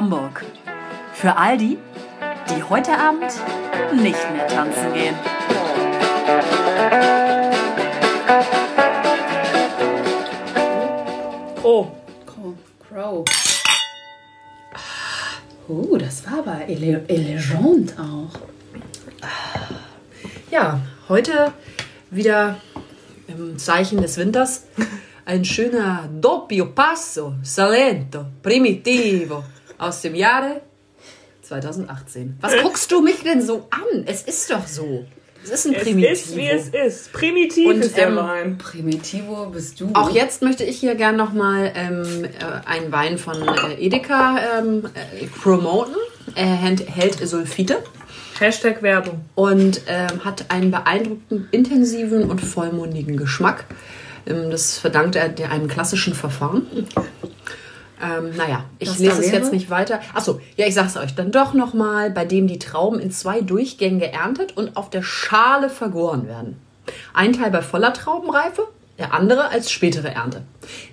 Hamburg. Für all die, die heute Abend nicht mehr tanzen gehen. Oh, Crow. Oh, das war aber ele elegant auch. ja, heute wieder im Zeichen des Winters ein schöner Doppio Passo Salento Primitivo aus dem Jahre 2018. Was guckst du mich denn so an? Es ist doch so. Es ist ein Es Primitivo. ist, wie es ist. Primitiv Und, ist der ähm, Wein. Primitivo bist du. Auch jetzt möchte ich hier gern nochmal ähm, äh, einen Wein von äh, Edeka ähm, äh, promoten. Er hält, hält Sulfite Hashtag Werbung. und ähm, hat einen beeindruckend intensiven und vollmundigen Geschmack. Ähm, das verdankt er einem klassischen Verfahren. Ähm, naja, ich Was lese es jetzt nicht weiter. Achso, ja, ich sag's euch dann doch nochmal, bei dem die Trauben in zwei Durchgängen geerntet und auf der Schale vergoren werden. Ein Teil bei voller Traubenreife, der andere als spätere Ernte.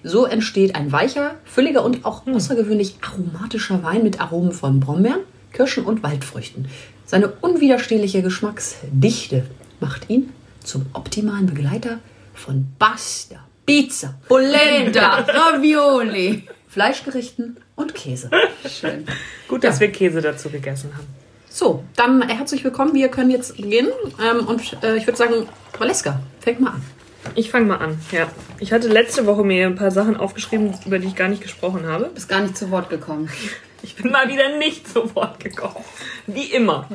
So entsteht ein weicher, fülliger und auch außergewöhnlich aromatischer Wein mit Aromen von Brombeeren, Kirschen und Waldfrüchten. Seine unwiderstehliche Geschmacksdichte macht ihn zum optimalen Begleiter von Pasta, Pizza, Polenta, Ravioli. Fleischgerichten und Käse. Schön. Gut, dass wir Käse dazu gegessen haben. So, dann herzlich willkommen. Wir können jetzt beginnen. Ähm, und äh, ich würde sagen, Valeska, fängt mal an. Ich fange mal an. Ja. Ich hatte letzte Woche mir ein paar Sachen aufgeschrieben, über die ich gar nicht gesprochen habe. Bist gar nicht zu Wort gekommen. Ich bin mal wieder nicht zu Wort gekommen. Wie immer.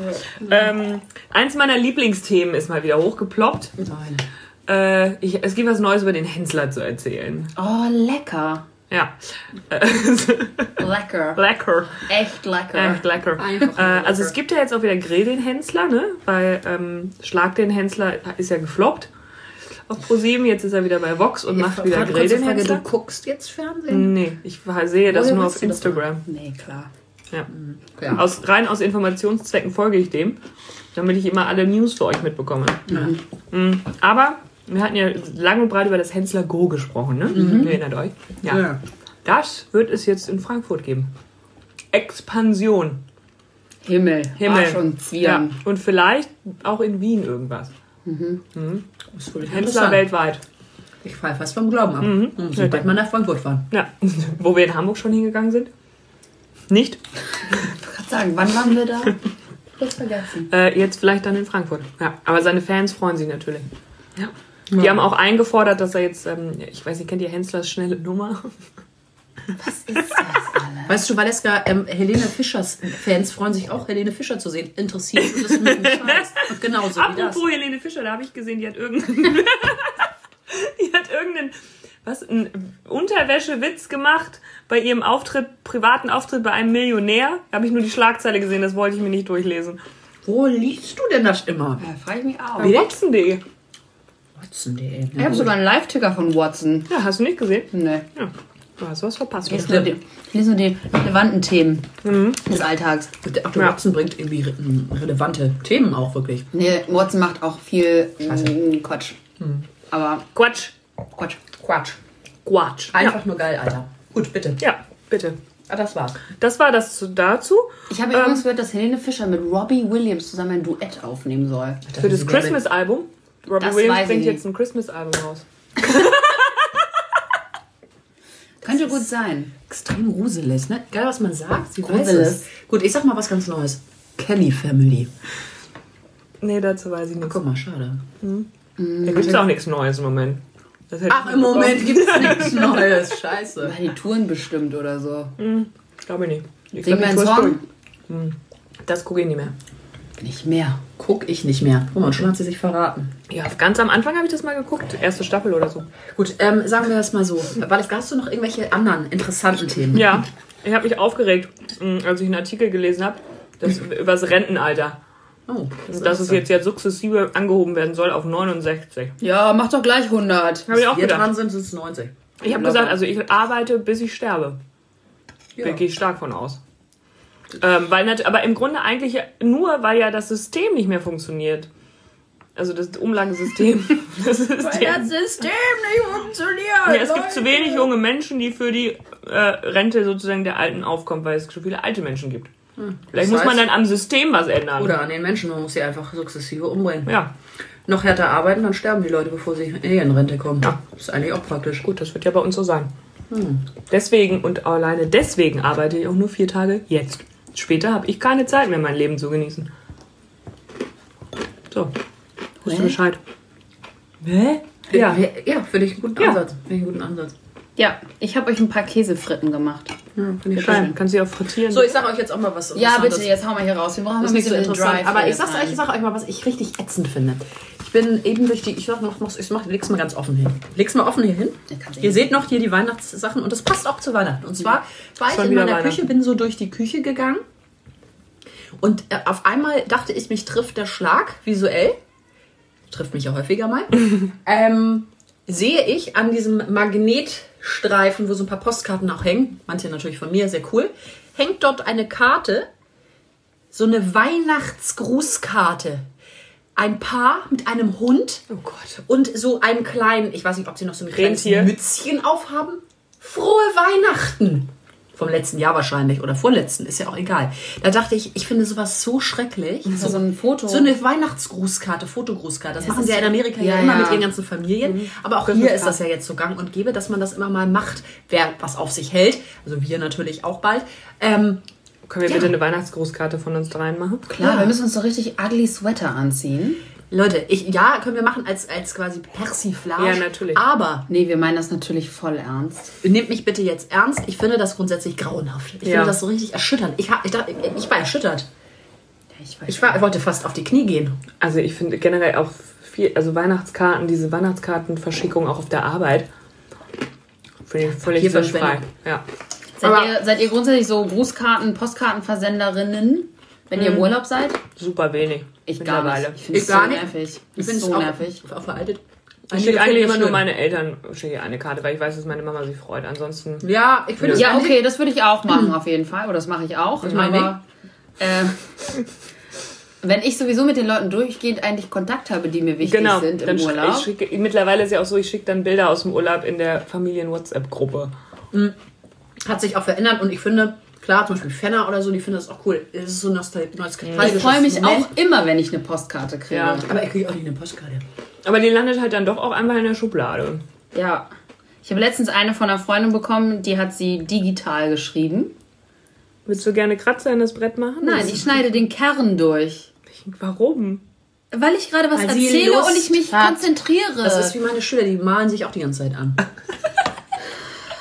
Ähm, eins meiner Lieblingsthemen ist mal wieder hochgeploppt. Nein. Äh, ich, es gibt was Neues über den Hensler zu erzählen. Oh, lecker. Ja. Äh, Lecker. lecker. Echt lecker. Echt lecker. Einfach Äh, lecker. also es gibt ja jetzt auch wieder Grill den Hensler, ne? Weil ähm, Schlag den Hensler ist ja gefloppt auf ProSieben. Jetzt ist er wieder bei Vox und macht wieder Grill den Frage, Hensler. du guckst jetzt Fernsehen? Nee, ich sehe das Woher nur auf Instagram. Nee, klar. Ja. Ja. Aus, rein aus Informationszwecken folge ich dem, damit ich immer alle News für euch mitbekomme. Mhm. Aber wir hatten ja lang und breit über das Hensler Go gesprochen, ne? Ihr erinnert euch? Ja. Ja. Das wird es jetzt in Frankfurt geben. Expansion. Himmel. Himmel. Arsch und Ja. Und vielleicht auch in Wien irgendwas. Ist wohl Hensler weltweit. Ich fall fast vom Glauben ab. Mhm. Sobald man nach Frankfurt fahren. Ja. Wo wir in Hamburg schon hingegangen sind. Nicht? Ich kann sagen, wann waren wir da? Das vergessen. Äh, jetzt vielleicht dann in Frankfurt. Ja, aber seine Fans freuen sich natürlich. Ja. Die haben auch eingefordert, dass er jetzt, ähm, ich weiß nicht, kennt ihr Henslers schnelle Nummer? Weißt du, Valeska, ähm, Helene Fischers Fans freuen sich auch, Helene Fischer zu sehen. Interessiert ist es mit dem Scheiß. Und Genauso wie das. Apropos Helene Fischer, da habe ich gesehen, die hat irgendeinen, die hat irgendeinen, was, einen Unterwäschewitz gemacht bei ihrem Auftritt, privaten Auftritt bei einem Millionär. Da habe ich nur die Schlagzeile gesehen, das wollte ich mir nicht durchlesen. Wo liest du denn das immer? Ja, frage ich mich auch. Bei Watson.de. Watson.de. Ich habe sogar einen Live-Ticker von Watson. Ja, hast du nicht gesehen? Nee. Ja, du hast was verpasst. Ich lese nur die, ich lese nur die relevanten Themen des Alltags. Der Dr. Watson bringt irgendwie re relevante Themen auch wirklich. Nee, Watson macht auch viel mm, Quatsch. Aber Quatsch. Quatsch. Quatsch. Quatsch. Einfach nur geil, Alter. Gut, bitte. Ja, bitte. Ah, das war's. Das war das zu- dazu. Ich habe übrigens gehört, dass Helene Fischer mit Robbie Williams zusammen ein Duett aufnehmen soll. Für das Christmas-Album. Robbie Das Williams bringt nicht. jetzt ein Christmas-Album raus. Könnte gut sein. Extrem gruselig, ne? Geil, was man sagt. Sie weiß Gruselig. es. Gut, ich sag mal was ganz Neues. Kelly Family. Nee, dazu weiß ich nichts. Guck mal, schade. Da gibt es auch nichts Neues im Moment. Das hätte Ach, im nicht Moment gibt's nichts Neues. Scheiße. Weil die Touren bestimmt oder so. bekommen. Glaube ich nicht. Ich Sing glaub, ist Song. durch. Das gucke ich nicht mehr. Nicht mehr. Guck ich nicht mehr. Guck mal, schon hat sie sich verraten. Ja, ganz am Anfang habe ich das mal geguckt. Erste Staffel oder so. Gut. Ähm, sagen wir das mal so. Valeska, hast du noch irgendwelche anderen interessanten Themen? Ja, ich habe mich aufgeregt, mh, als ich einen Artikel gelesen habe, das über das Rentenalter. Oh, Dass es jetzt ja sukzessive angehoben werden soll auf 69. Ja, mach doch gleich 100. Habe ich auch wir dran gedacht. sind, sind es 90. Ich habe gesagt, also ich arbeite, bis ich sterbe. Ja. Da gehe ich stark von aus. Ähm, weil aber im Grunde eigentlich nur, weil ja das System nicht mehr funktioniert. Also das Umlagesystem. Das System. System nicht funktioniert. Ja, es gibt zu wenig junge Menschen, die für die äh, Rente sozusagen der Alten aufkommen, weil es so viele alte Menschen gibt. Vielleicht muss heißt- man dann am System was ändern. Oder an den Menschen, man muss sie einfach sukzessive umbringen. Ja, Noch härter arbeiten, dann sterben die Leute, bevor sie eh in Rente kommen. Ja. Ist eigentlich auch praktisch. gut, das wird ja bei uns so sein. Deswegen und alleine deswegen arbeite ich auch nur vier Tage jetzt. Später habe ich keine Zeit mehr, mein Leben zu genießen. So, Hä? Bescheid. Hä? Ja. Ja, finde ich einen guten Ja. Ansatz. Finde ich einen guten Ansatz. Ja, ich habe euch ein paar Käsefritten gemacht. Ja, finde ich schön. kannst du auch frittieren. So, ich sage euch jetzt auch mal was Ja, bitte, jetzt hau mal hier raus. Wir brauchen Das mal ein nicht so bisschen interessant. Drive Aber ich sage euch, ich sag euch mal, was ich richtig ätzend finde. Ich bin eben durch die. Ich sag noch, ich mach, leg's mal ganz offen hin. Leg's mal offen hier hin. Ihr hin. seht noch hier die Weihnachtssachen und das passt auch zu Weihnachten. Und zwar war ich in meiner. Küche, bin so durch die Küche gegangen und äh, auf einmal dachte ich, mich trifft der Schlag visuell. Trifft mich ja häufiger mal. ähm, sehe ich an diesem Magnetstreifen, wo so ein paar Postkarten auch hängen, manche natürlich von mir, sehr cool, hängt dort eine Karte, so eine Weihnachtsgrußkarte. Ein Paar mit einem Hund oh Gott. und so einem kleinen, ich weiß nicht, ob sie noch so ein kleines Rentier. Mützchen aufhaben. Frohe Weihnachten! Vom letzten Jahr wahrscheinlich oder vorletzten, ist ja auch egal. Da dachte ich, ich finde sowas so schrecklich. Das war so ein Foto. So eine Weihnachtsgrußkarte, Fotogrußkarte. Das, machen ist sie ja in so- Amerika ja, ja, immer ja. mit ihren ganzen Familien. Aber auch hier ist das ja jetzt so gang und gäbe, dass man das immer mal macht, wer was auf sich hält. Also wir natürlich auch bald. Ähm, Können wir Ja. bitte eine Weihnachtsgrußkarte von uns dreien machen? Klar, Ja. wir müssen uns so richtig ugly Sweater anziehen. Leute, ich, ja, können wir machen als, als quasi Persiflage. Ja, natürlich. Aber Nee, wir meinen das natürlich voll ernst. nehmt mich bitte jetzt ernst. Ich finde das grundsätzlich grauenhaft. Ich Ja. finde das so richtig erschütternd. Ich, hab, ich, dachte, ich war erschüttert. Ja, ich weiß. Ich, war, ich wollte fast auf die Knie gehen. Also ich finde generell auch viel, also Weihnachtskarten, diese Weihnachtskartenverschickung auch auf der Arbeit, finde ich völlig sinnfrei. Ja. seid, ihr, seid ihr grundsätzlich so Grußkarten, Postkartenversenderinnen, wenn ihr im Urlaub seid? Super wenig. Ich gar nicht. Ich finde Ich es so nervig. Ich finde es so auch, nervig. auch veraltet. Ich schicke eigentlich immer nur meine Eltern schicke eine Karte, weil ich weiß, dass meine Mama sich freut. Ansonsten Ja, ich finde es Ja, okay, das würde ich auch machen, auf jeden Fall. Oder das mache ich auch. Ich aber äh, wenn ich sowieso mit den Leuten durchgehend eigentlich Kontakt habe, die mir wichtig genau. sind im Urlaub. ich schicke, mittlerweile ist ja auch so, ich schicke dann Bilder aus dem Urlaub in der Familien-WhatsApp-Gruppe. hat sich auch verändert und ich finde, klar, zum Beispiel Fenner oder so, die finden das auch cool. Es ist so nostal nostalgisch. ich freue mich auch immer, wenn ich eine Postkarte kriege. Ja. Aber ich kriege auch nicht eine Postkarte. Aber die landet halt dann doch auch einfach in der Schublade. Ja. Ich habe letztens eine von einer Freundin bekommen, die hat sie digital geschrieben. Willst du gerne Kratzer in das Brett machen? Nein, ich schneide den Kern durch. Warum? Weil ich gerade was Weil sie erzähle Lust und ich mich hat. konzentriere. Das ist wie meine Schüler, die malen sich auch die ganze Zeit an.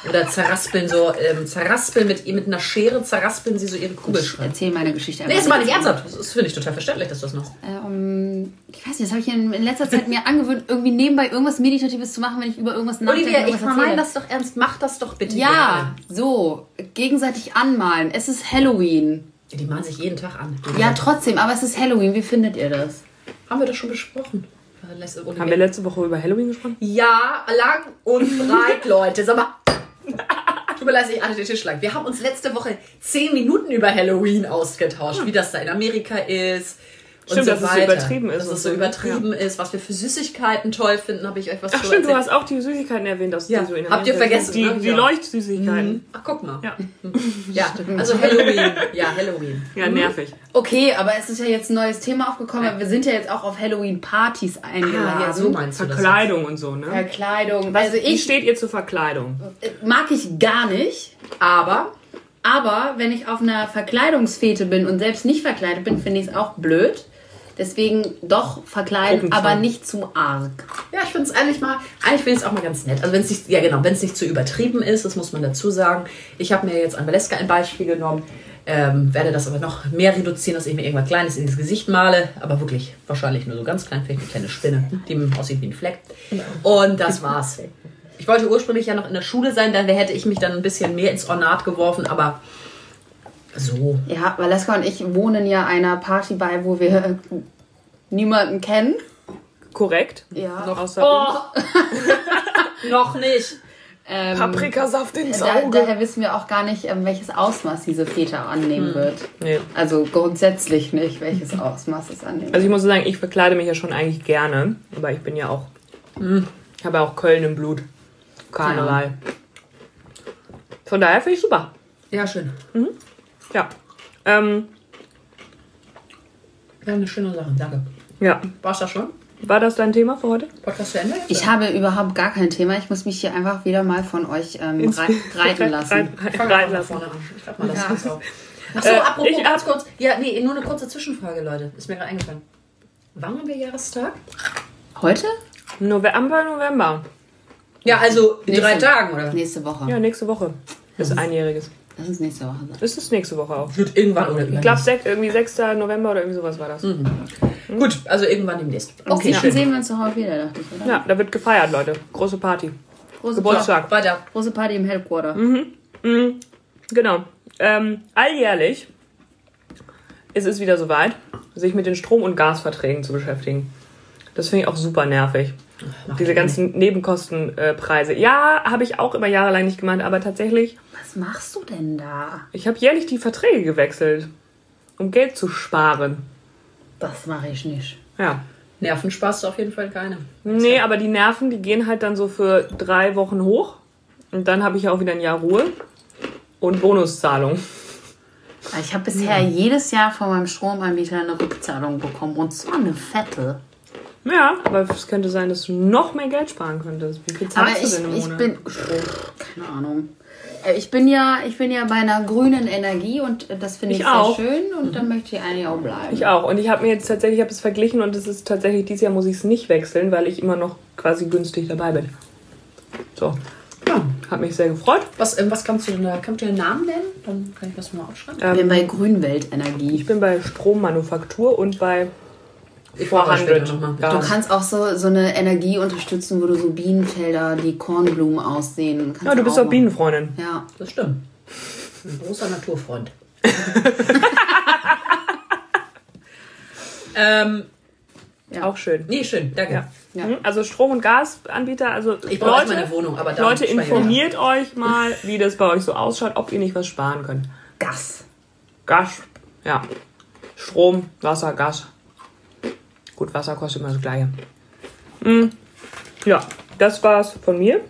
Oder zerraspeln so, ähm, zerraspeln mit, mit einer Schere, zerraspeln sie so ihre ich Kugelschreiber. erzähle meine Geschichte Nee, einfach ist mal nicht nicht. ernsthaft. Das ist, finde ich, total verständlich, dass das noch. Ähm, ich weiß nicht, das habe ich in, in letzter Zeit mir angewöhnt, irgendwie nebenbei irgendwas Meditatives zu machen, wenn ich über irgendwas nachdenke. Olivia, ich irgendwas erzähle. meine das doch ernst. Mach das doch bitte Ja, so, gegenseitig anmalen. Es ist Halloween. gerne. Die malen sich jeden Tag an. Ja, trotzdem, aber es ist Halloween. Wie findet ihr das? Haben wir das schon besprochen? Haben wir letzte Woche über Halloween gesprochen? Ja, lang und breit, Leute. Sag mal. Tut mir leid, ich alle den Tisch lang. Wir haben uns letzte Woche zehn Minuten über Halloween ausgetauscht, wie das da in Amerika ist. Und Stimmt, so dass es so weiter. übertrieben ist Dass es so so, übertrieben ist, was wir für Süßigkeiten toll finden, habe ich euch was Ach stimmt, du erzählt. hast auch die Süßigkeiten erwähnt, aus Ja, die so in habt ihr vergessen, sind. ne? Die, die Ja. Leuchtsüßigkeiten. Ach, guck mal. Ja. Ja, also Halloween. Ja, Halloween. ja, nervig. Okay, aber es ist ja jetzt ein neues Thema aufgekommen. Wir sind ja jetzt auch auf Halloween-Partys eingeladen. Ah, ja, so meinst du das. Verkleidung und so, ne? Verkleidung. Also Wie ich steht ihr zur Verkleidung? mag ich gar nicht. Aber Aber wenn ich auf einer Verkleidungsfete bin und selbst nicht verkleidet bin, finde ich es auch blöd. Deswegen doch verkleiden, aber nicht zu arg. Ja, ich finde es eigentlich mal, eigentlich finde ich es auch mal ganz nett. Also wenn es nicht, ja genau, wenn es nicht zu übertrieben ist, das muss man dazu sagen. Ich habe mir jetzt an Valeska ein Beispiel genommen, ähm, werde das aber noch mehr reduzieren, dass ich mir irgendwas Kleines ins Gesicht male, aber wirklich wahrscheinlich nur so ganz klein, vielleicht eine kleine Spinne, die aussieht wie ein Fleck. Und das war's. Ich wollte ursprünglich ja noch in der Schule sein, dann hätte ich mich dann ein bisschen mehr ins Ornat geworfen, aber so. Ja, Valeska und ich wohnen ja einer Party bei, wo wir niemanden kennen. Korrekt. Ja. Außer uns. Noch nicht. Ähm, Paprikasaft ins da, Auge. daher wissen wir auch gar nicht, ähm, welches Ausmaß diese Feta annehmen wird. Nee. Also grundsätzlich nicht, welches Ausmaß es annehmen Also ich muss sagen, ich verkleide mich ja schon eigentlich gerne. Aber ich bin ja auch. Ich habe ja auch Köln im Blut. Karneval. Von daher finde ich super. Ja, schön. Ja. Ähm, Ja, eine schöne Sache. Danke. ja. War's das schon? War das dein Thema für heute? Podcast zu Ende? Ich habe überhaupt gar kein Thema. Ich muss mich hier einfach wieder mal von euch ähm, rei reiten lassen. Von lassen. vorne an. Ich glaube mal, das Ja. ist auch. Achso, Äh, apropos, ich ganz kurz. Ja, nee, nur eine kurze Zwischenfrage, Leute. Ist mir gerade eingefallen. Wann haben wir Jahrestag? Heute? November, November. Ja, also in Nächste- drei Tagen, oder? Nächste Woche. Ja, nächste Woche. Ist einjähriges. Lass uns nächste Woche sein. Ist es nächste Woche auch. Wird irgendwann oder Ich glaube, irgendwie 6. November oder irgendwie sowas war das. Gut, also irgendwann demnächst. Okay, Okay, dann schön. sehen wir uns doch auch wieder, dachte ich, oder? Ja, da wird gefeiert, Leute. Große Party. Große, Geburtstag. Weiter. große Party im Headquarter. Genau. Ähm, alljährlich ist es wieder soweit, sich mit den Strom- und Gasverträgen zu beschäftigen. Das finde ich auch super nervig. Diese ganzen Nebenkostenpreise. Ja, habe ich auch immer jahrelang nicht gemacht, aber tatsächlich, Was machst du denn da? ich habe jährlich die Verträge gewechselt, um Geld zu sparen. Das mache ich nicht. Ja. Nerven sparst du auf jeden Fall keine. Nee, aber die Nerven, die gehen halt dann so für drei Wochen hoch. Und dann habe ich ja auch wieder ein Jahr Ruhe und Bonuszahlung. Ich habe bisher jedes Jahr von meinem Stromanbieter eine Rückzahlung bekommen. Und zwar eine fette. Ja, aber es könnte sein, dass du noch mehr Geld sparen könntest. Wie viel Aber zahlst ich, du denn im ich Monat? bin. Keine Ahnung. Äh, Ich bin ja, ich bin ja bei einer grünen Energie und das finde ich, Ich sehr auch. schön und da möchte ich eigentlich auch bleiben. Ich auch. Und ich habe mir jetzt tatsächlich, ich habe es verglichen und es ist tatsächlich, dieses Jahr muss ich es nicht wechseln, weil ich immer noch quasi günstig dabei bin. So. Ja. Hat mich sehr gefreut. Was, ähm, was kannst du denn da? Kannst du den Namen nennen? Dann kann ich das mal aufschreiben. Ich bin Ähm, bei Grünweltenergie. ich bin bei Strommanufaktur und bei Ja. Du kannst auch so, so eine Energie unterstützen, wo du so Bienenfelder, die Kornblumen aussehen. Kannst Ja, du bist doch machen. Bienenfreundin. Ja. Das stimmt. Ein großer Naturfreund. ähm, Ja. Auch schön. nee, schön, danke. Ja. Ja. Mhm, Also Strom- und Gasanbieter, also Ich brauche Leute, erstmal eine Wohnung, aber da Leute, informiert euch mal, wie das bei euch so ausschaut, ob ihr nicht was sparen könnt. Gas. Gas, ja. Strom, Wasser, Gas. Gut, Wasser kostet immer das Gleiche. Mm, Ja, das war's von mir.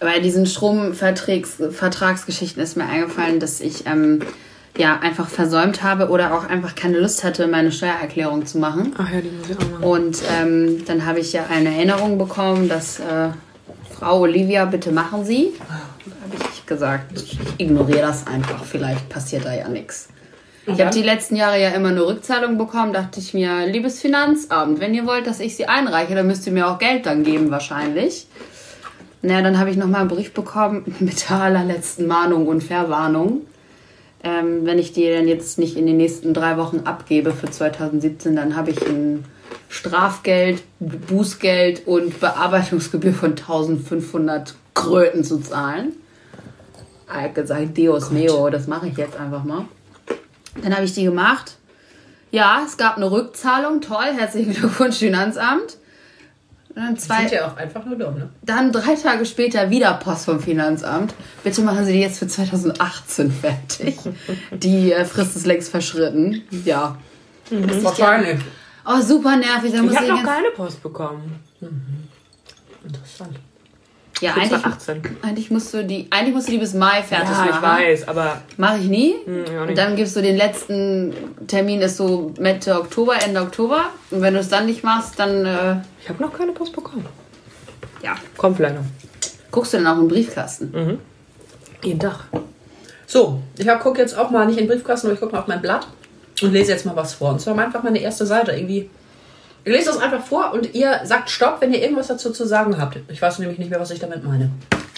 Bei diesen Stromvertragsgeschichten ist mir eingefallen, dass ich ähm, ja einfach versäumt habe oder auch einfach keine Lust hatte, meine Steuererklärung zu machen. Ach ja, die muss ich auch machen. Und ähm, dann habe ich ja eine Erinnerung bekommen, dass äh, Frau Olivia, bitte machen Sie. Da habe ich gesagt, ich ignoriere das einfach, vielleicht passiert da ja nichts. Ich habe die letzten Jahre ja immer nur Rückzahlung bekommen, dachte ich mir, liebes Finanzamt, wenn ihr wollt, dass ich sie einreiche, dann müsst ihr mir auch Geld dann geben wahrscheinlich. Naja, dann habe ich nochmal einen Brief bekommen mit der allerletzten Mahnung und Verwarnung. Ähm, wenn ich die dann jetzt nicht in den nächsten drei Wochen abgebe für 2017, dann habe ich ein Strafgeld, Bußgeld und Bearbeitungsgebühr von 1500 Kröten zu zahlen. Ich habe gesagt, Dios mio, das mache ich jetzt einfach mal. Dann habe ich die gemacht. Ja, es gab eine Rückzahlung, toll, herzlichen Glückwunsch, Finanzamt. Dann zwei, Sind ja auch einfach nur dumm, ne? dann drei Tage später wieder Post vom Finanzamt. Bitte machen Sie die jetzt für 2018 fertig. Die äh, Frist ist längst verschritten. Ja. Wahrscheinlich. Oh, super nervig. Da Ich habe noch keine Post bekommen. Interessant. Ja, eigentlich, 2018. eigentlich musst du die, eigentlich musst du die bis Mai fertig Ja, ich machen. weiß, aber Mache ich nie. ja, auch und dann gibst du den letzten Termin, ist so Mitte Oktober, Ende Oktober. Und wenn du es dann nicht machst, dann äh, ich habe noch keine Post bekommen. ja, Kommt vielleicht noch. guckst du dann auch im Briefkasten. Mhm. Jeden Tag. So, ich gucke jetzt auch mal nicht in den Briefkasten, aber ich gucke mal auf mein Blatt und lese jetzt mal was vor. Und zwar einfach meine erste Seite. Irgendwie. Ich lese das einfach vor und ihr sagt Stopp, wenn ihr irgendwas dazu zu sagen habt. Ich weiß nämlich nicht mehr, was ich damit meine.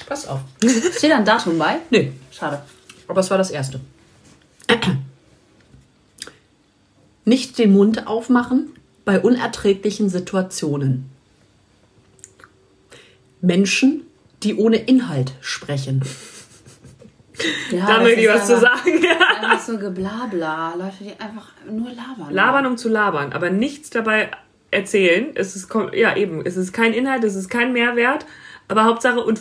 Pass auf. Steht da ein Datum bei? Nee, Schade. aber es war das erste. Nicht den Mund aufmachen bei unerträglichen Situationen. Menschen, die ohne Inhalt sprechen. Ja, da möchte ich was zu sagen. Einfach so geblabla. Leute, die einfach nur labern. Labern um zu labern, aber nichts dabei erzählen. Es ist ja eben, es ist kein Inhalt, es ist kein Mehrwert. Aber Hauptsache, und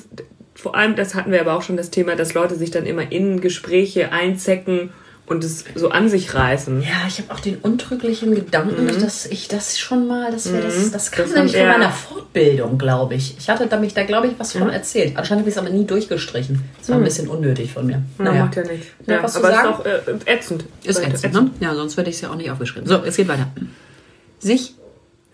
vor allem, das hatten wir aber auch schon das Thema, dass Leute sich dann immer in Gespräche einzecken und es so an sich reißen. Ja, ich habe auch den untrüglichen Gedanken, dass ich das schon mal, dass wir das, das kam Das nämlich von meiner Fortbildung, glaube ich. Ich hatte da mich da, glaube ich, was von erzählt. Anscheinend habe ich es aber nie durchgestrichen. Das war ein bisschen unnötig von mir. Na, macht ja nichts. Noch Ja, was aber sagen? ist auch äh, ätzend. Ist Leute, ätzend, ne? Ja, sonst hätte ich es ja auch nicht aufgeschrieben. So, es geht weiter. Sich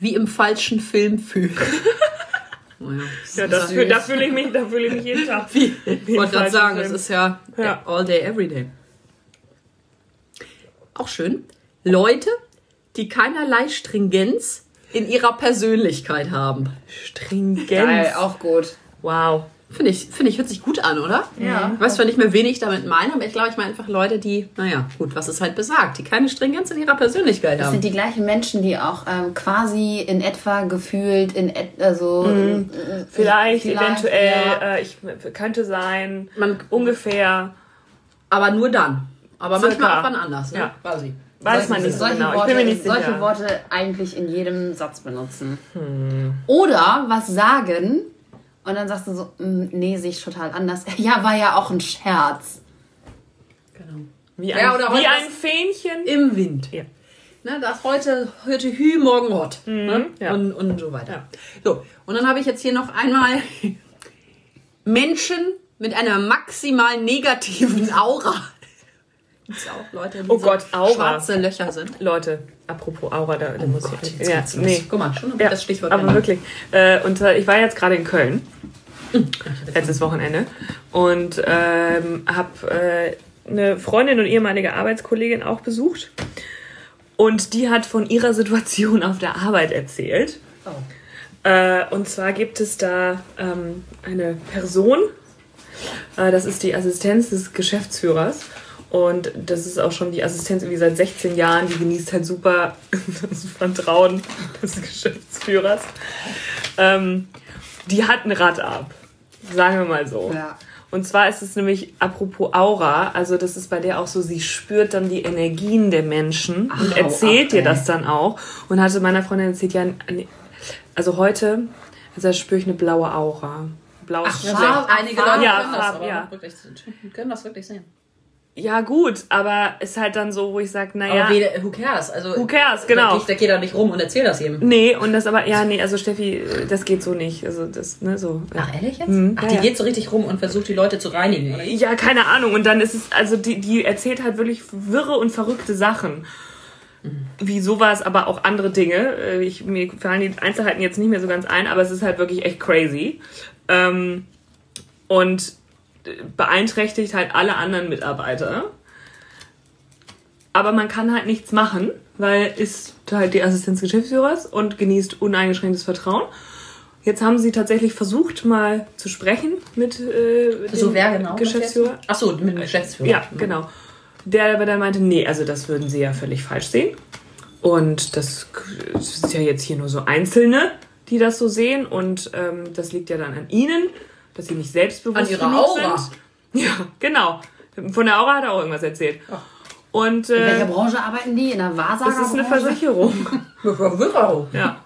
wie im falschen Film fühlen. oh ja, Ja, da, fühl- da fühle ich mich, da fühle ich mich jeden Tag. Wie, ich wollte gerade sagen, falschen es ist ja, Ja. all day, every day. Auch schön. Leute, die keinerlei Stringenz in ihrer Persönlichkeit haben. Stringenz. Geil, auch gut. Wow. Finde ich, finde ich, hört sich gut an, oder? Ja. Ich weiß zwar nicht mehr, wen ich damit meine, aber ich glaube, ich meine einfach Leute, die, naja, gut, was es halt besagt, die keine Stringenz in ihrer Persönlichkeit Das haben. sind die gleichen Menschen, die auch ähm, quasi in etwa gefühlt, in et also äh, Vielleicht, Vielleicht, eventuell, ja. äh, ich könnte sein, Man- ungefähr. Aber nur dann. Aber Circa. manchmal auch wann anders, ne? Ja. Quasi. Weiß man nicht so solche, genau. Ich Worte, bin mir nicht solche sicher. Worte eigentlich in jedem Satz benutzen. Oder was sagen und dann sagst du so, "Mm, nee, sehe ich total anders. Ja, war ja auch ein Scherz. Genau. Wie ein, Ja, oder wie ein Fähnchen. Im Wind. Ja. Ne, das heute, heute Hü, morgen Hot. ne? Mhm, ja. und, und so weiter. So, und dann habe ich jetzt hier noch einmal Menschen mit einer maximal negativen Aura. Gibt's auch Leute, die Oh so Gott, Aura. schwarze Löcher sind? Leute, apropos Aura, da, da muss ich. jetzt Ja, geht's los. nee. Guck mal, schon Ja, das Stichwort aber wirklich. Äh, und äh, ich war jetzt gerade in Köln, letztes Wochenende, und ähm, habe äh, eine Freundin und ehemalige Arbeitskollegin auch besucht. Und die hat von ihrer Situation auf der Arbeit erzählt. Äh, und zwar gibt es da ähm, eine Person, äh, das ist die Assistenz des Geschäftsführers. Und das ist auch schon die Assistenz irgendwie seit 16 Jahren. Die genießt halt super das Vertrauen des Geschäftsführers. Ähm, die hat ein Rad ab. Sagen wir mal so. Ja. Und zwar ist es nämlich apropos Aura, also das ist bei der auch so, sie spürt dann die Energien der Menschen und hau erzählt ab, dir das dann auch. Und hatte meiner Freundin erzählt, ja, also heute also da spüre ich eine blaue Aura. Blaues Ja, Farb- einige Leute ja, können, das aber ja. wirklich, können das wirklich sehen. Ja, gut, aber ist halt dann so, wo ich sage, naja. Aber weder, who cares? Also, Who cares, genau. Da, da geht er nicht rum und erzählt das jedem. Nee, und das aber, ja, nee, also Steffi, das geht so nicht. Also das, ne, so. Ach, ehrlich jetzt? Mhm, Ach, die ja. geht so richtig rum und versucht, die Leute zu reinigen, oder? Ja, keine Ahnung. Und dann ist es, also die, die erzählt halt wirklich wirre und verrückte Sachen. Wie sowas, aber auch andere Dinge. Äh, Ich, mir fallen die Einzelheiten jetzt nicht mehr so ganz ein, aber es ist halt wirklich echt crazy. Ähm, und beeinträchtigt halt alle anderen Mitarbeiter. Aber man kann halt nichts machen, weil ist halt die Assistenz des Geschäftsführers und genießt uneingeschränktes Vertrauen. Jetzt haben sie tatsächlich versucht, mal zu sprechen mit äh, dem So, wer genau? Geschäftsführer. Achso, mit dem Geschäftsführer. Ja, genau. Der aber dann meinte, nee, also das würden sie ja völlig falsch sehen. Und das, das ist ja jetzt hier nur so Einzelne, die das so sehen. Und ähm, das liegt ja dann an ihnen, dass sie nicht selbstbewusst An ihrer genug Aura. sind. Ja, genau. Von der Aura hat er auch irgendwas erzählt. Und In welcher äh, Branche arbeiten die? In der Wahrsagerbranche? das ist eine Versicherung. Verwirrung. ja.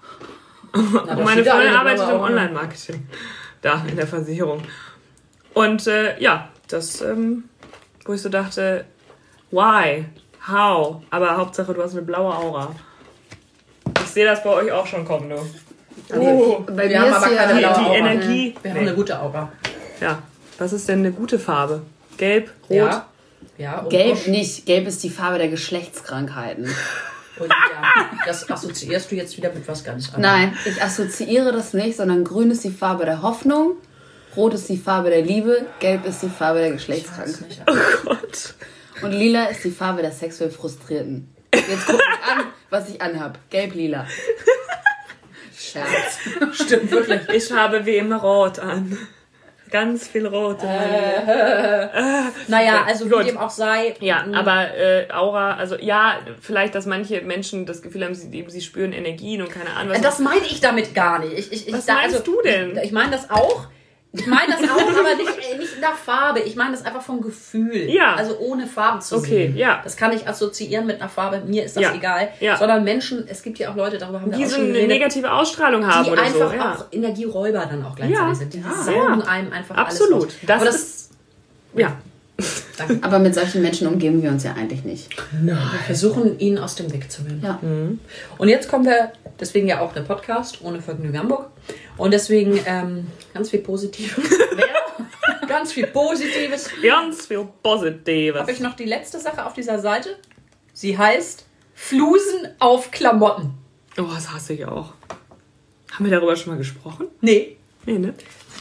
Na, Und meine Freundin eine arbeitet im Aura. Online-Marketing. Da, in der Versicherung. Und äh, ja, das, ähm, wo ich so dachte, why? How? Aber Hauptsache, du hast eine blaue Aura. Ich sehe das bei euch auch schon kommen, du. Oh, bei wir mir haben ist aber keine Die, die. Energie. Wir haben Nee. eine gute Aura. Ja. Was ist denn eine gute Farbe? Gelb, rot? Ja. Ja, und Gelb Orange. nicht. Gelb ist die Farbe der Geschlechtskrankheiten. Und ja, das assoziierst du jetzt wieder mit was ganz anderem. Nein, ich assoziiere das nicht, sondern grün ist die Farbe der Hoffnung, rot ist die Farbe der Liebe, gelb ist die Farbe der Geschlechtskrankheit. Oh Gott. Und lila ist die Farbe der sexuell Frustrierten. Jetzt guck mich an, was ich anhab. Gelb-lila. Scherz. Stimmt wirklich. Ich habe wie immer rot an. Ganz viel rot. meinem Leben. Naja, also wie gut. dem auch sei. Ja, m, aber äh, Aura, also ja, vielleicht, dass manche Menschen das Gefühl haben, sie, sie spüren Energien und keine Ahnung was. Das meine ich damit gar nicht. Ich, ich, ich, Was da- meinst also, du denn? Ich, ich meine das auch. Ich meine das auch, aber nicht, äh, nicht in der Farbe. Ich meine das einfach vom Gefühl. Ja. Also ohne Farben zu Okay, sehen. ja. Das kann ich assoziieren mit einer Farbe. Mir ist das Ja, egal. ja. Sondern Menschen, es gibt ja auch Leute, darüber haben wir Die auch so schon eine geredet, negative Ausstrahlung haben die oder einfach so. Ja. auch Energieräuber dann auch gleichzeitig Ja. sind. Die Ja. saugen einem einfach Absolut. alles raus. Das Aber ist- ja. Danke. Aber mit solchen Menschen umgeben wir uns ja eigentlich nicht. Wir versuchen, ihn aus dem Weg zu gehen. Ja. Und jetzt kommen wir, deswegen ja auch der Podcast ohne Vergnügen Hamburg. Und deswegen ähm, ganz viel Positives. ganz viel Positives. Ganz viel Positives. Habe ich noch die letzte Sache auf dieser Seite? Sie heißt Flusen auf Klamotten. Oh, das hasse ich auch. Haben wir darüber schon mal gesprochen? Nee. Nee, ne?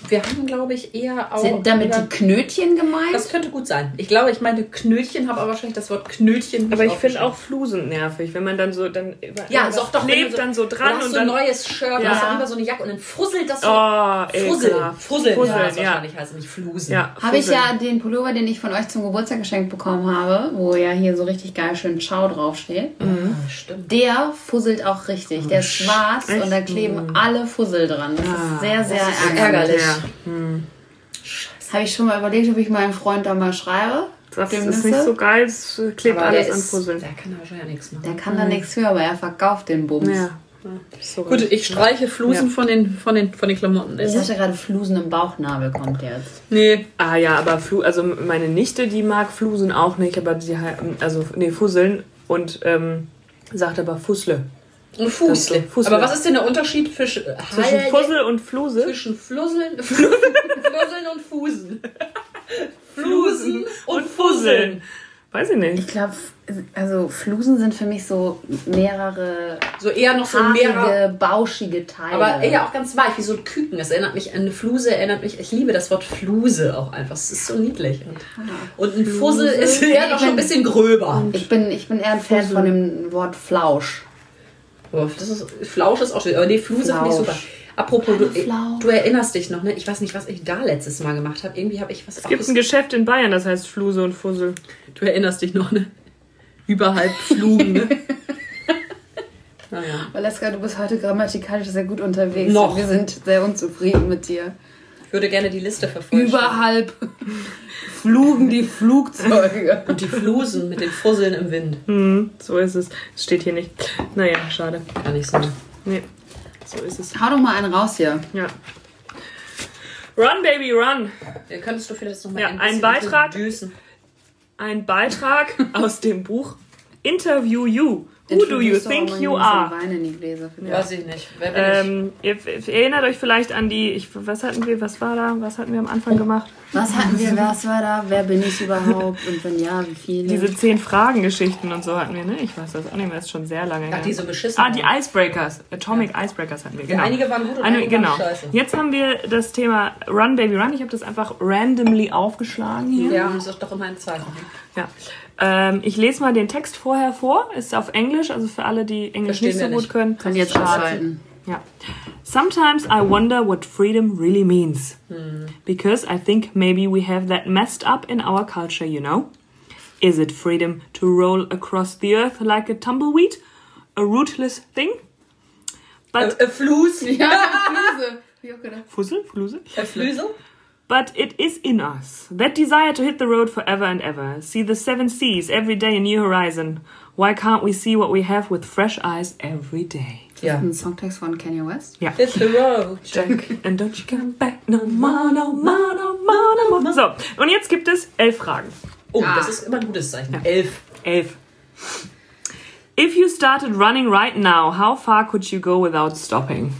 Wir haben, glaube ich, eher auch. Sind damit über- die Knötchen gemeint? das könnte gut sein. Ich glaube, ich meine Knötchen, habe aber wahrscheinlich das Wort Knötchen. nicht Aber ich finde auch Flusen nervig, wenn man dann so dann Ja, irgendwas doch, klebt du dann so dran und so ein dann neues Shirt, Ja. hast du immer so eine Jacke und dann fusselt das so. Oh, Fussel. ekelhaft. Fusseln. Fusseln, ja, das ja. wahrscheinlich heißt es nicht Flusen. ja, Habe ich ja den Pullover, den ich von euch zum Geburtstag geschenkt bekommen habe, wo ja hier so richtig geil schön Ciao draufsteht. Ah, stimmt. Der fusselt auch richtig. Der ist schwarz Echt? und da kleben alle Fussel dran. Das ist sehr, sehr Das ist ärgerlich. ärgerlich. Ja. Habe ich schon mal überlegt, ob ich meinem Freund da mal schreibe. Das Dem ist Nüsse. nicht so geil, es klebt Aber alles der an Fusseln. Der kann da wahrscheinlich ja nichts machen. Der kann da nichts für, aber er verkauft den Bums. Ja. So Gut, ich streiche Flusen Ja. von, den, von, den, von den Klamotten. Ich hatte gerade Flusen im Bauchnabel kommt jetzt. Nee. Ah ja, aber Flu also meine Nichte, die mag Flusen auch nicht, aber die halt- also nee, Fusseln und ähm, sagt aber Fussle. Ein Fußle. Fußle. Aber was ist denn der Unterschied zwischen, Zwischen Fussel und Fluse? zwischen Flusseln, Flusseln und Fusen? Flusen und Fusseln. Weiß ich Ich nicht. glaube, also Flusen sind für mich so mehrere So eher noch so mehrere. haarige, bauschige Teile. Aber eher auch ganz weich, wie so ein Küken. Das erinnert mich an eine Fluse, erinnert mich, ich liebe das Wort Fluse auch einfach. Es ist so niedlich. Und, und ein Fussel ist eher noch schon ein bisschen gröber. Ich bin, ich bin eher ein Fan von dem Wort Flausch. Oh, Das ist, Flausch ist auch schön. Aber nee, Fluse finde ich super. Apropos, du, Flausch. du erinnerst dich noch, ne? Ich weiß nicht, was ich da letztes Mal gemacht habe. Irgendwie habe ich was Es gibt ein Geschäft in Bayern, das heißt Fluse und Fussel. Du erinnerst dich noch, ne? Überhalb Flugen, ne? naja. Valeska, du bist heute grammatikalisch sehr gut unterwegs. Noch. Wir sind sehr unzufrieden mit dir. Ich würde gerne die Liste verfolgen. Überhalb flugen die Flugzeuge. Und die Flusen mit den Fusseln im Wind. Hm, so ist es. Es steht hier nicht. Naja, schade. Kann ich sagen. Nee, so ist es. Hau doch mal einen raus hier. Ja. Run, Baby, run. Ja, könntest du vielleicht noch mal Ja, ein ein bisschen Beitrag. düsen? Ein Beitrag aus dem Buch Interview You. Who do you think you are? Wein in die Gläser. Weiß ich nicht. Wer bin ich? Ähm, ihr, ihr erinnert euch vielleicht an die, ich, was hatten wir, was war da, was hatten wir am Anfang gemacht? Was hatten wir, was war da, wer bin ich überhaupt und wenn ja, wie viele? Diese zehn Fragen-Geschichten und so hatten wir, ne? Ich weiß das auch nicht mehr, ist schon sehr lange her. Ach, die so beschissen Ah, die. Icebreakers. Atomic Icebreakers hatten wir, genau. einige waren gut und einige genau. waren scheiße. Jetzt haben wir das Thema Run, Baby, Run. Ich habe das einfach randomly aufgeschlagen hier. Ja, das ist doch immer ein Zeichen. Ja. Ähm, ich lese mal den Text vorher vor. Ist auf Englisch, also für alle, die Englisch Verstehen nicht so gut nicht. können. Kann jetzt ausschalten. Yeah. Sometimes I wonder what freedom really means. Because I think maybe we have that messed up in our culture, you know? Is it freedom to roll across the earth like a tumbleweed? A rootless thing? But Äh, Flus? Ja, Fluse. Wie auch gedacht. Fussel, Fluse? But it is in us. That desire to hit the road forever and ever. See the seven seas, every day a new horizon. Why can't we see what we have with fresh eyes every day? Ja. Ein Songtext von Kanye West. Ja. It's the road. Jack. And don't you come back no more, no more, no more, no more. So, und jetzt gibt es elf Fragen. Oh, Ah. das ist immer ein gutes Zeichen. Elf. Elf. If you started running right now, how far could you go without stopping?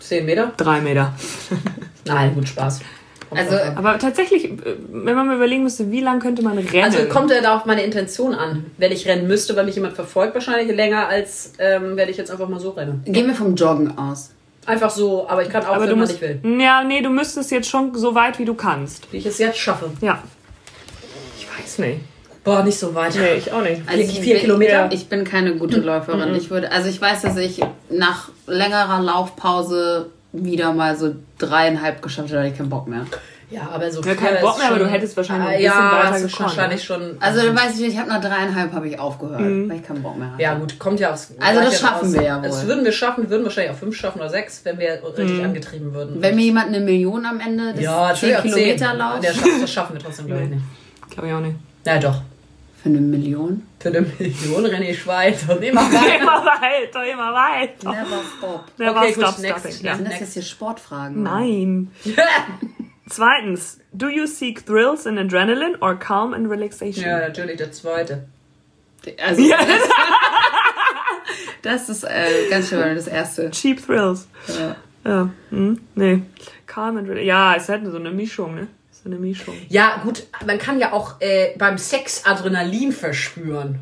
Zehn Meter? Drei Meter. Nein, gut Spaß. Kommt Also. Aber tatsächlich, äh, wenn man mal überlegen müsste, wie lang könnte man rennen? Also kommt ja da auf meine Intention an. Wenn ich rennen müsste, weil mich jemand verfolgt, wahrscheinlich länger als ähm, werde ich jetzt einfach mal so rennen. Gehen wir vom Joggen aus. Einfach so, aber ich kann auch, aber wenn man musst, nicht will. ja, nee, du müsstest jetzt schon so weit, wie du kannst. Wie ich es jetzt schaffe. Ja. Ich weiß nicht. Boah, nicht so weit. Nee, ich auch nicht. Also Vier- ich vier bin- Kilometer? Ich bin keine gute Läuferin. Ich würde, also ich weiß, dass ich nach längerer Laufpause wieder mal so dreieinhalb geschafft habe, da hatte ich keinen Bock mehr. Ja, aber so Ja, vier kein Bock mehr, aber du hättest wahrscheinlich ein Ah, bisschen ja, weiter hast du gekonnt, wahrscheinlich schon. Also dann weiß ich nicht, ich habe nach dreieinhalb habe ich aufgehört, weil ich keinen Bock mehr hatte. ja, gut, kommt ja aufs. Also das schaffen raus. wir ja wohl. Das würden wir schaffen, wir würden wahrscheinlich auch fünf schaffen oder sechs, wenn wir richtig angetrieben würden. Wenn mir jemand eine Million am Ende des ja, 10 natürlich auch Kilometer zehn. Lauf Der schafft, das schaffen wir trotzdem, glaube ich, nicht. Glaube ich auch nicht. Na doch. Für eine Million. Für eine Million René Schweiz und immer weiter. Immer weiter, immer weiter. Never stop. Never Okay, gut, stop next. stopping. Ja. Sind das jetzt hier Sportfragen? Nein. Zweitens, do you seek thrills and adrenaline or calm and relaxation? Ja, natürlich der zweite. Also, das ist äh, ganz schön das erste. Cheap thrills. Ja. Ja, hm, nee. Calm and relaxation. Ja, es ist halt so eine Mischung, ne? So eine Mischung. Ja, gut, man kann ja auch äh, beim Sex Adrenalin verspüren.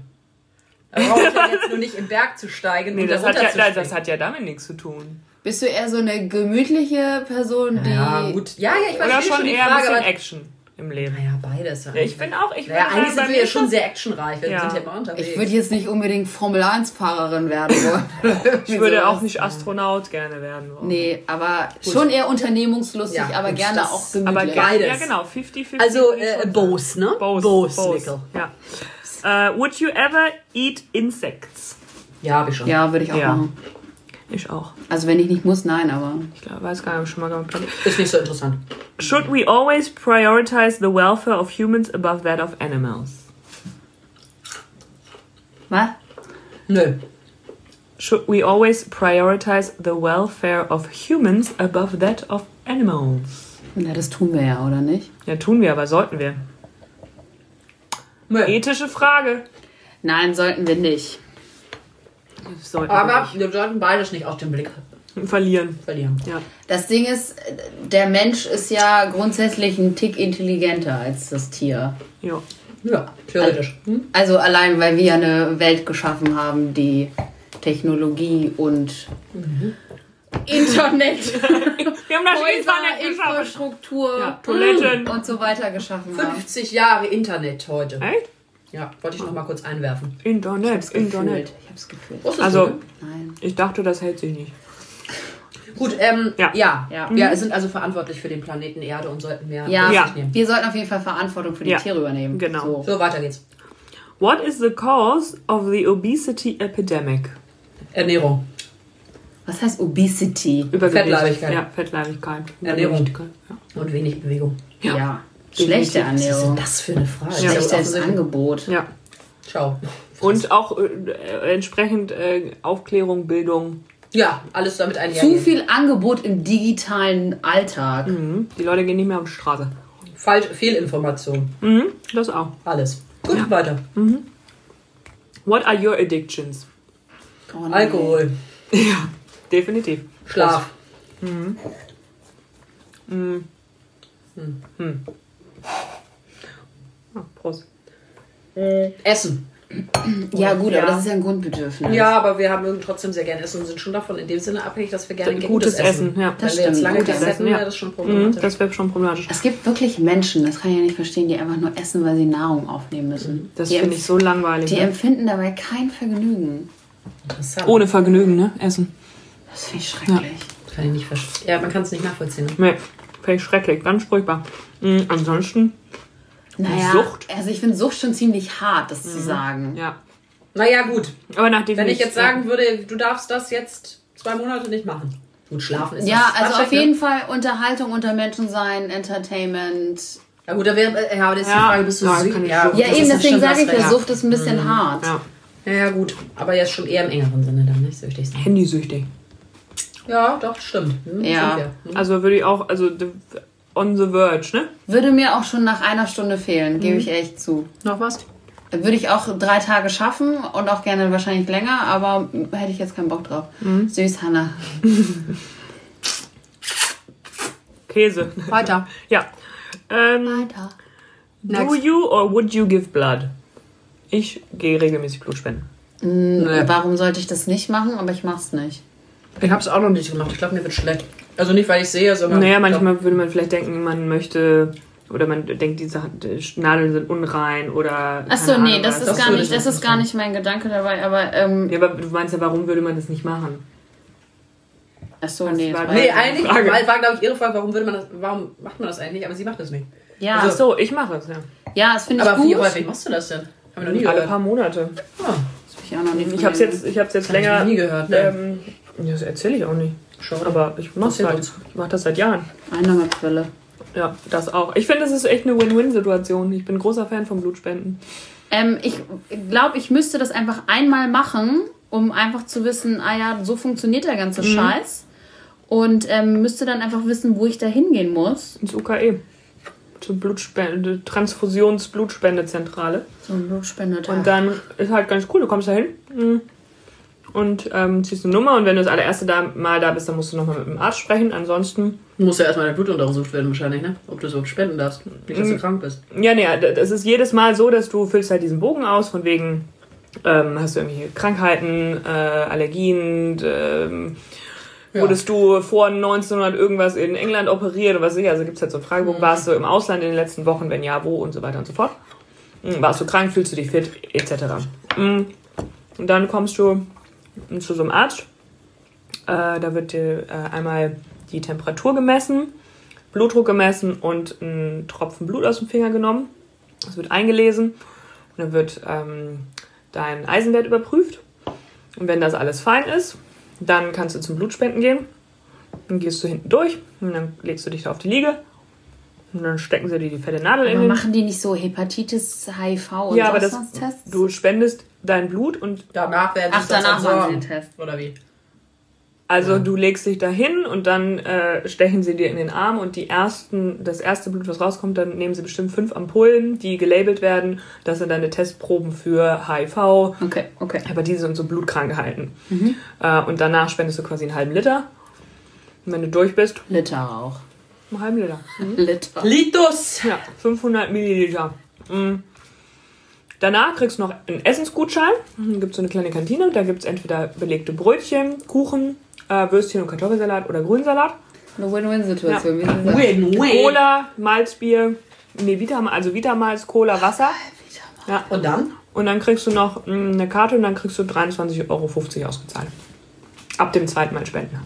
Da brauche ich ja jetzt nur nicht im Berg zu steigen Nee, und das da hat, ja, das hat ja damit nichts zu tun. Bist du eher so eine gemütliche Person, die. Ja, gut. Ja, ja, ich Oder verstehe schon eher ein Frage, bisschen aber... Action im Leben. Naja, beides. Ja, ich bin auch, ich naja, würde eigentlich sind wir ja schon sehr actionreich. Wir Ja. sind ja immer unterwegs. Ich würde jetzt nicht unbedingt Formel-1-Fahrerin werden wollen. Ich würde auch nicht Astronaut gerne werden wollen. Nee, aber schon eher unternehmungslustig, Ja, aber gut, gerne das- auch gemütlich. Aber gerne, Beides. ja genau, 50-50. also, äh, Bose, ne? Bose. Bose, Bose. Nickel. Ja. Uh, would you ever eat insects? Ja, hab ich schon. ja, würde ich auch Ja. machen. Ich auch. Also wenn ich nicht muss, nein, aber. Ich glaub, weiß gar nicht, ob ich schon mal gemacht habe. Ist nicht so interessant. Should we always prioritize the welfare of humans above that of animals? Was? Nö. Should we always prioritize the welfare of humans above that of animals? Na, das tun wir ja, oder nicht? Ja, tun wir, aber sollten wir. Nö. Ethische Frage. Nein, sollten wir nicht. Sollten Aber wir wir sollten beides nicht aus dem Blick. Verlieren. verlieren. Ja. Das Ding ist, der Mensch ist ja grundsätzlich ein Tick intelligenter als das Tier. ja. Ja, theoretisch. Also allein, weil wir eine Welt geschaffen haben, die Technologie und Internet, Wir haben das Häuser, Internet. Infrastruktur Ja, Toiletten. und so weiter geschaffen haben. 50 Jahre Internet heute. Echt? Ja, wollte ich noch mal kurz einwerfen. Internet, Internet. Ich hab's gefühlt. Wusstest Also, du, ne? Nein. ich dachte, das hält sich nicht. Gut, ähm, Ja. ja. Ja. Ja. Wir sind also verantwortlich für den Planeten Erde und sollten mehr Ja, Ja. nehmen. wir sollten auf jeden Fall Verantwortung für die Ja, Tiere übernehmen. genau. So. So, weiter geht's. What is the cause of the obesity epidemic? Ernährung. Was heißt Obesity? Fettleibigkeit. Ja, Fettleibigkeit. Ernährung. Ja. Und wenig Bewegung. Ja. Schlechte Was ist denn Ernährung. das für eine Frage? Ja. Das ist ja Schlechtes offensichtlich. Angebot. ja. Ciao. Und auch äh, entsprechend äh, Aufklärung, Bildung. Ja, alles damit Zu einhergehen. viel Angebot im digitalen Alltag. Mhm. Die Leute gehen nicht mehr auf die Straße. Falsch, Fehlinformation. Mhm. Das auch. Alles. Gut, weiter. What are your addictions? Oh, nee. Alkohol, Ja, definitiv. Schlaf, Ah, Prost. Essen. Ja, gut, Ja. aber das ist ja ein Grundbedürfnis. Ja, aber wir haben trotzdem sehr gerne Essen und sind schon davon in dem Sinne abhängig, dass wir gerne Gutes gutes, Essen, essen. ja. Wenn Das wir jetzt lange Gutes hätten, ja. wäre das schon Mhm, problematisch. das wäre schon problematisch. Es gibt wirklich Menschen, das kann ich ja nicht verstehen, die einfach nur essen, weil sie Nahrung aufnehmen müssen. Das die finde ich so langweilig. Die Ne? empfinden dabei kein Vergnügen. Interessant. Ohne Vergnügen, ne? Essen. Das finde ich schrecklich. Kann ich nicht verstehen. Ja, man kann es nicht nachvollziehen. Nee, ich schrecklich. Ganz furchtbar. Mhm, ansonsten, Naja, Sucht? also ich finde Sucht schon ziemlich hart, das zu sagen. ja. Naja, gut. Aber nach Wenn ich jetzt ja. sagen würde, du darfst das jetzt zwei Monate nicht machen. Gut, schlafen ist Ja, das also auf ne? jeden Fall Unterhaltung unter Menschen sein, Entertainment. Ja gut, da wäre, ja, aber das ist die Ja, Frage, bist du ja, ich Ja, Ja, das eben, deswegen sage ich ja. Sucht ist ein bisschen hart. Ja. Ja, ja, gut. Aber jetzt schon eher im engeren Sinne dann, nicht süchtig sein. Handysüchtig. Ja, doch, stimmt. Hm, Ja. Hm. Also würde ich auch, also on the verge, ne? Würde mir auch schon nach einer Stunde fehlen, gebe ich echt zu. Noch was? Würde ich auch drei Tage schaffen und auch gerne wahrscheinlich länger, aber hätte ich jetzt keinen Bock drauf. Süß, Hanna. Käse. Weiter. Ja. Ähm, Weiter. do Next. you or would you give blood? Ich gehe regelmäßig Blut spenden. Nee. Warum sollte ich das nicht machen? Aber ich mach's nicht. Ich habe es auch noch nicht gemacht. Ich glaube, mir wird schlecht. Also nicht, weil ich sehe, sondern... Naja, ich manchmal würde man vielleicht denken, man möchte oder man denkt, die Sachen, die Nadeln sind unrein oder. Achso, nee, Ahnung das ist Das gar nicht, ich das ist gar nicht mein Gedanke dabei, aber ähm, Ja, aber du meinst ja, warum würde man das nicht machen? Achso, nee. war- Nee, eigentlich Frage. war, war glaube ich, ihre Frage, warum würde man das, warum macht man das eigentlich? Aber sie macht das nicht. Ja, Ach so, ich mache es, ja. ja, das finde ich Aber gut. wie häufig machst du das denn? Haben wir noch nie Alle gehört. paar Monate. Ah, Das hab ich auch noch nie Ich habe es jetzt, ich hab's jetzt ich länger. noch nie gehört. Ne? Ähm, ja, das erzähle ich auch nicht. Schade. Aber ich mache Erzähl halt. uns. Ich mache das seit Jahren. Einnahmequelle. Ja, das auch. Ich finde, es ist echt eine Win-Win-Situation. Ich bin großer Fan von Blutspenden. Ähm, ich glaube, ich müsste das einfach einmal machen, um einfach zu wissen, ah ja, so funktioniert der ganze Mhm. Scheiß. Und ähm, müsste dann einfach wissen, wo ich da hingehen muss. Ins UKE. Zur Blutspende, Transfusions-Blutspendezentrale. So ein Blutspendetag. Und dann ist halt ganz cool, du kommst da hin mm, und ähm, ziehst eine Nummer und wenn du das allererste da, Mal da bist, dann musst du nochmal mit dem Arzt sprechen. Ansonsten, Muss ja erstmal dein Blut untersucht werden wahrscheinlich, ne? Ob du es überhaupt spenden darfst. Nicht, dass du krank bist. ja, nee, das ist jedes Mal so, dass du füllst halt diesen Bogen aus, von wegen, ähm, hast du irgendwelche Krankheiten, äh, Allergien, ähm, Ja. wurdest du vor 1900 irgendwas in England operiert oder was ich, also gibt es halt so einen Fragebogen, warst du im Ausland in den letzten Wochen, wenn ja, wo und so weiter und so fort. Mm, Warst du krank, fühlst du dich fit, etc. Mm, Und dann kommst du zu so einem Arzt. Äh, da wird dir äh, einmal die Temperatur gemessen, Blutdruck gemessen und ein Tropfen Blut aus dem Finger genommen. Das wird eingelesen und dann wird ähm, dein Eisenwert überprüft. Und wenn das alles fein ist, dann kannst du zum Blutspenden gehen. Dann gehst du hinten durch und dann legst du dich da auf die Liege. Und dann stecken sie dir die fette Nadel in aber den machen die nicht so Hepatitis, HIV und Ja, aber das, Tests? du spendest dein Blut und Danach werden Ach, sie das danach machen sie den Test. Oder wie? Also du legst dich dahin und dann äh, stechen sie dir in den Arm und die ersten, das erste Blut, was rauskommt, dann nehmen sie bestimmt fünf Ampullen, die gelabelt werden. Das sind deine Testproben für HIV, Okay, okay. Hepatitis und so Blutkrankheiten. Äh, und danach spendest du quasi einen halben Liter. Und wenn du durch bist, Liter auch. Einen halben Liter. Liter. Litus! Ja, 500 Milliliter. Mm. Danach kriegst du noch einen Essensgutschein. Dann gibt es so eine kleine Kantine. Da gibt es entweder belegte Brötchen, Kuchen, äh, Würstchen und Kartoffelsalat oder Grünsalat. Eine Win-Win-Situation. wie sie sagt. Win, win. Cola, Malzbier, nee, Vita, also Vitamalz, Cola, Wasser. Ja. Und dann? Und dann kriegst du noch mm, eine Karte und dann kriegst du 23,50 Euro ausgezahlt. Ab dem zweiten Mal spenden.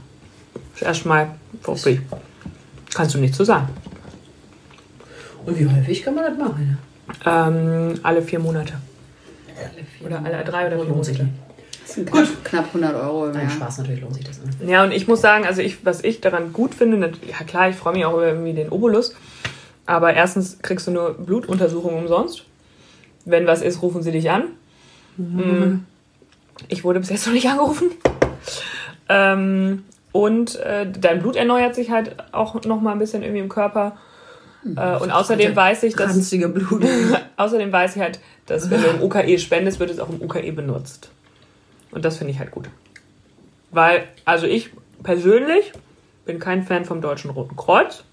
Das erste Mal for free. Kannst du nicht so sagen. Und wie häufig kann man das machen? Ähm, alle vier Monate. Oder alle drei oder vier Lohnt sich Monate. sind knapp, knapp 100 Euro Nein. Spaß, natürlich lohnt sich das. Ne? Ja, und ich muss sagen, also ich, was ich daran gut finde, ja klar, ich freue mich auch über irgendwie den Obolus, aber erstens kriegst du nur Blutuntersuchung umsonst. Wenn was ist, rufen sie dich an. Mm. Ich wurde bis jetzt noch nicht angerufen. Ähm, und äh, dein Blut erneuert sich halt auch noch mal ein bisschen irgendwie im Körper. Äh, und außerdem weiß ich, dass Blut. Außerdem weiß ich halt, dass wenn du im UKE spendest, wird es auch im UKE benutzt. Und das finde ich halt gut. Weil, also ich persönlich bin kein Fan vom Deutschen Roten Kreuz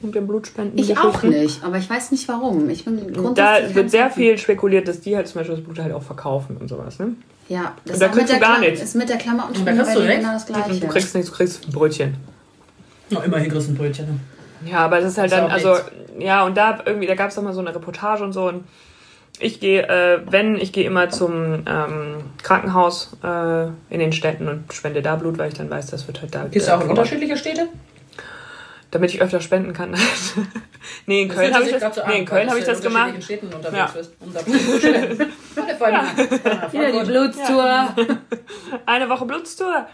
und dem Blutspenden. Ich auch nicht, aber ich weiß nicht warum. Ich bin Da grundsätzlich wird kein sehr viel spekuliert, dass die halt zum Beispiel das Blut halt auch verkaufen und sowas. Ne? Ja, das Und da ist auch mit kriegst du der gar nichts. ist mit der Klamottenspende Und da kriegst bei du nichts. genau das Gleiche. Du kriegst nichts, du kriegst ein Brötchen. Na, immerhin kriegst du ein Brötchen. Ne? Ja, aber es ist halt Ist dann, auch also, nichts. ja, und da irgendwie, da gab es doch mal so eine Reportage und so. Und ich gehe, äh, wenn, ich gehe immer zum ähm, Krankenhaus äh, in den Städten und spende da Blut, weil ich dann weiß, das wird halt da. Gehst du äh, auch unterschiedliche Städte? Damit ich öfter spenden kann. nee, in Köln habe ich das, nee, in Köln habe ich das gemacht. In Städten unterwegs Ja. bist. Um da zu allem- Wieder die Blutstour. Eine Woche Blutstour.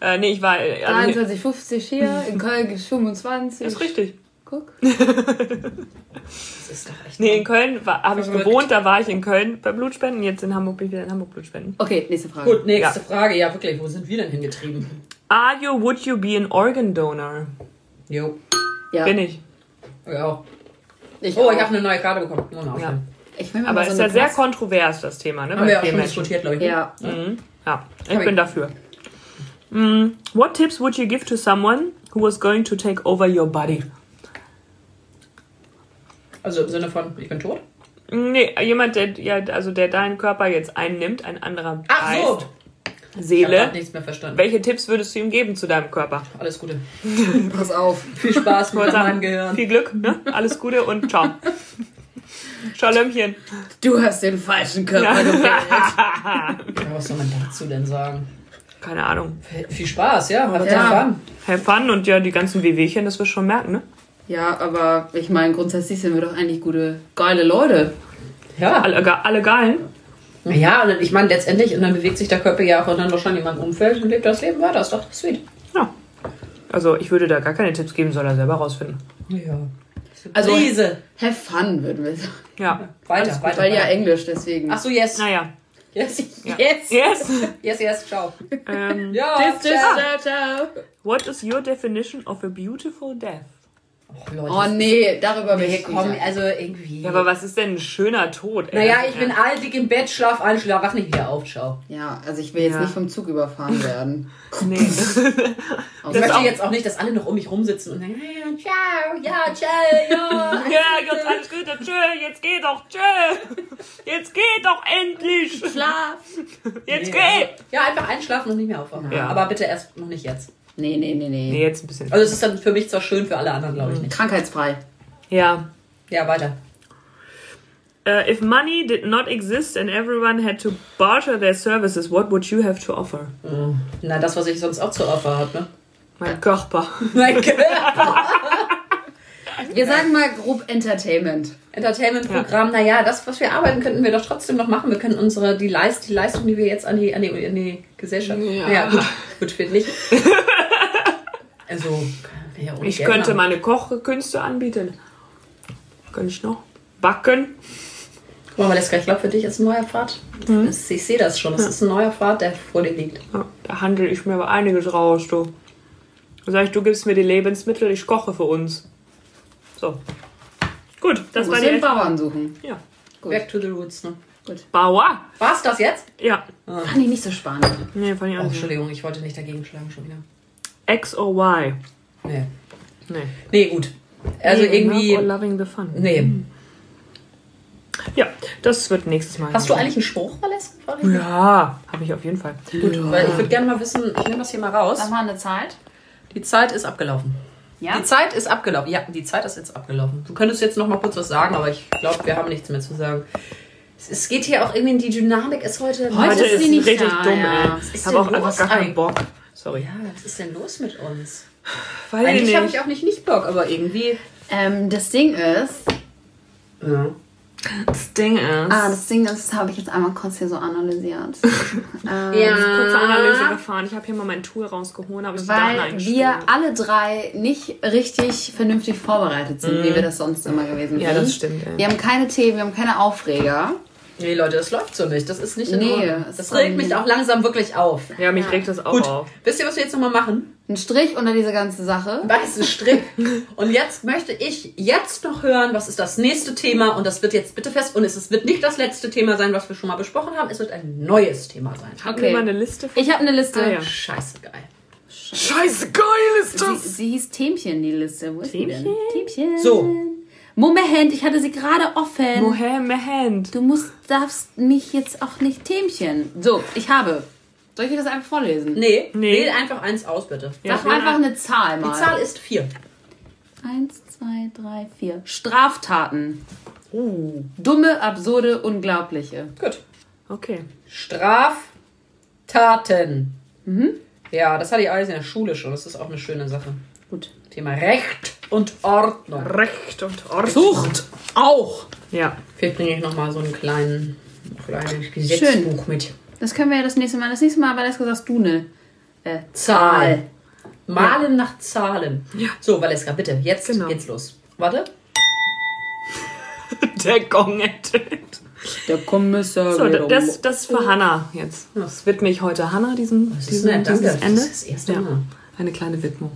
Äh, nee, ich war. äh, Also, 23,50 hier, in Köln gibt's 25. ist richtig. Guck. Das ist doch echt. Nee, in Köln habe ich Verrückt. gewohnt, da war ich in Köln bei Blutspenden, jetzt in Hamburg bin ich wieder in Hamburg Blutspenden. Okay, nächste Frage. Gut, nächste Ja. Frage. Ja, wirklich. Wo sind wir denn hingetrieben? Are you, would you be an organ donor? Jo. Ja, Bin ich. Ja. ich Oh, auch. ich habe eine neue Karte bekommen. Man Ja. Ich will mir Aber es so ist ja sehr kontrovers, das Thema, ne? Haben wir ja auch schon diskutiert, glaube ich. ne? Ja, Mhm. Ja, ich Hab ich- bin dafür. Mm, what tips would you give to someone who was going to take over your body? Also im Sinne von, ich bin tot? Nee, jemand, der, ja, also der deinen Körper jetzt einnimmt, ein anderer Ach so. Geist, Ich Seele. nichts mehr verstanden. Welche Tipps würdest du ihm geben zu deinem Körper? Alles Gute. pass auf. Viel Spaß mit meinem Gehirn. Viel Glück, ne? Alles Gute und ciao. Schalömchen. Du hast den falschen Körper gewählt. Ja, was soll man dazu denn sagen? Keine Ahnung. Viel Spaß, ja. Hat Ja. Fun. Have fun und ja, die ganzen Wehwehchen, das wir schon merken, ne? Ja, aber ich meine, grundsätzlich sind wir doch eigentlich gute, geile Leute. Ja. Alle, alle geilen. Ja, und ich meine, letztendlich, und dann bewegt sich der Körper ja auch und dann wahrscheinlich in meinem Umfeld und lebt das Leben weiter. Ist doch sweet. Ja. Also ich würde da gar keine Tipps geben, soll er selber rausfinden. Ja. Also, Riese. have fun, würden wir sagen. Ja. Weiter, weiter. Weil ja. Englisch, deswegen. Ach so, yes. Naja. Yes. Ja. Yes. Yes. Yes, yes, ciao. ähm, Ja, Tschüss, tschüss, ciao. ciao, ciao. what is your definition of a beautiful death? Och, Leute. Oh nee, darüber will ich komm, nicht. also irgendwie. Ja, aber was ist denn ein schöner Tod? ey? naja, ich bin ja. alt, im Bett, schlaf ein, schlaf, wach nicht wieder auf, ciao. Ja, also ich will jetzt Ja. nicht vom Zug überfahren werden. Nee. Ich Das möchte auch- jetzt auch nicht, dass alle noch um mich rumsitzen und sagen, ja, ciao, ja, ciao, ja. ja, Gott, alles Gute, tschö, jetzt geh doch, tschö. Jetzt geh doch endlich. Schlaf. Jetzt Nee, geh. also- Ja, einfach einschlafen und nicht mehr aufwachen. Ja. Aber bitte erst noch nicht jetzt. Nee, nee, nee, nee. Nee, jetzt ein bisschen. Also es ist dann für mich zwar schön, für alle anderen glaube ich nicht. Krankheitsfrei. Ja. Ja, weiter. Uh, if money did not exist and everyone had to barter their services, what would you have to offer? Na, das, was ich sonst auch zu Opfer habe, ne? Mein Körper. Mein Körper. Wir sagen mal grob Entertainment. Entertainment-Programm, naja, das, was wir arbeiten, könnten wir doch trotzdem noch machen. Wir können unsere, die, Leist, die Leistung, die wir jetzt an die, an die, an die Gesellschaft. Ja. Ja, gut, gut für nicht. Also, ja Ich Geld könnte machen. meine Kochkünste anbieten. Könnte ich noch? Backen. Guck mal, Valeska, ich glaube, für dich ist ein neuer Pfad. Das, ich sehe das schon. Es ist ein neuer Pfad, der vor dir liegt. Ja, da handel ich mir aber einiges raus, du. Sag ich, du gibst mir die Lebensmittel, ich koche für uns. So. Gut, das Du war musst die den Bauern suchen. Ja. Gut. Back to the roots, ne? Bauer. War's das jetzt? Ja. Fand ich nicht so spannend. Nee, fand ich Oh, auch nicht. Entschuldigung, ich wollte nicht dagegen schlagen schon wieder. X or Y. Nee. Nee. Nee, gut. Also Hating irgendwie. or loving the fun. Nee. Ja, das wird nächstes Mal. Hast du eigentlich einen Spruch, mich. Ja, habe ich auf jeden Fall. Gut, weil ich würde gerne mal wissen, ich nehme das hier mal raus. Sag mal eine Zeit. Die Zeit ist abgelaufen. Ja? Die Zeit ist abgelaufen. Ja, die Zeit ist jetzt abgelaufen. Du könntest jetzt noch mal kurz was sagen, aber ich glaube, wir haben nichts mehr zu sagen. Es, geht hier auch irgendwie in die Dynamik ist heute. Heute ist sie nicht richtig da, dumm, ja. ey. Ich ist habe auch einfach gar keinen? Bock. Sorry. ja, was ist denn los mit uns? Weiß Eigentlich habe ich auch nicht nicht Bock, aber irgendwie. Ähm, das Ding ist. Ja. Das Ding ist. Ah, das Ding ist, habe ich jetzt einmal kurz hier so analysiert. ähm, Ja. kurze Analyse gefahren. Ich habe hier mal mein Tool rausgeholt, habe ich Weil wir alle drei nicht richtig vernünftig vorbereitet sind, wie wir das sonst immer gewesen sind. Ja, das stimmt, ey. Wir haben keine Themen, wir haben keine Aufreger. Nee, Leute, das läuft so nicht. Das ist nicht in Nee, Ordnung. Das ist regt mich auch langsam wirklich auf. Ja, mich regt das auch Gut, auf. wisst ihr, was wir jetzt nochmal machen? Ein Strich unter diese ganze Sache. Weißen Strick. Und jetzt möchte ich jetzt noch hören, was ist das nächste Thema. Und das wird jetzt bitte fest. Und es wird nicht das letzte Thema sein, was wir schon mal besprochen haben. Es wird ein neues Thema sein. Haben wir mal eine Liste von... Ich habe eine Liste. Ah, ja. Scheiße geil. Scheiße, geil ist Sie, sie hieß Themchen, die Liste. Wo ist die denn? Themchen? Themchen. So. Moment, ich hatte sie gerade offen. Mohammed. Du musst, darfst mich jetzt auch nicht Themchen. So, ich habe. Soll ich dir das einfach vorlesen? Nee, Nee. wähl einfach eins aus, bitte. Ja, Sag einfach eine Zahl Die mal. Zahl ist vier. Eins, zwei, drei, vier. Straftaten. Uh. Dumme, absurde, unglaubliche. Gut. Okay. Straftaten. Ja, das hatte ich alles in der Schule schon. Das ist auch eine schöne Sache. Gut. Thema Recht und Ordnung. Recht und Ordnung. Zucht. Auch. Ja. Vielleicht bringe ich nochmal so einen kleinen, kleines Gesetzbuch mit. Das können wir ja das nächste Mal. Das nächste Mal, weil das sagst du eine äh, Zahl. Malen nach Zahlen. Ja. So, Valeska, bitte, jetzt Genau. geht's los. Warte. Der Gong ertönt. Der Kommissar. So, das, das ist für Hannah jetzt. Das widme ich heute Hannah, diesem, Das ist diesem dieses Das Ende. ist das erste ja. Mal. Eine kleine Widmung.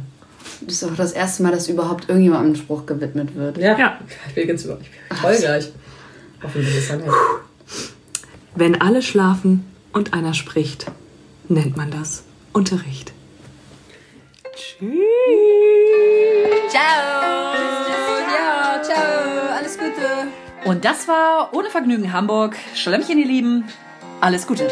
Das ist auch das erste Mal, dass überhaupt irgendjemandem ein Spruch gewidmet wird. Ja. Ja. Ich bin ganz über. Ich bin toll gleich. Hoffentlich ist es dann Wenn alle schlafen und einer spricht, nennt man das Unterricht. Tschüss. Ciao. Ja, ciao. Alles Gute. Und das war Ohne Vergnügen Hamburg. Schlemmchen, ihr Lieben. Alles Gute.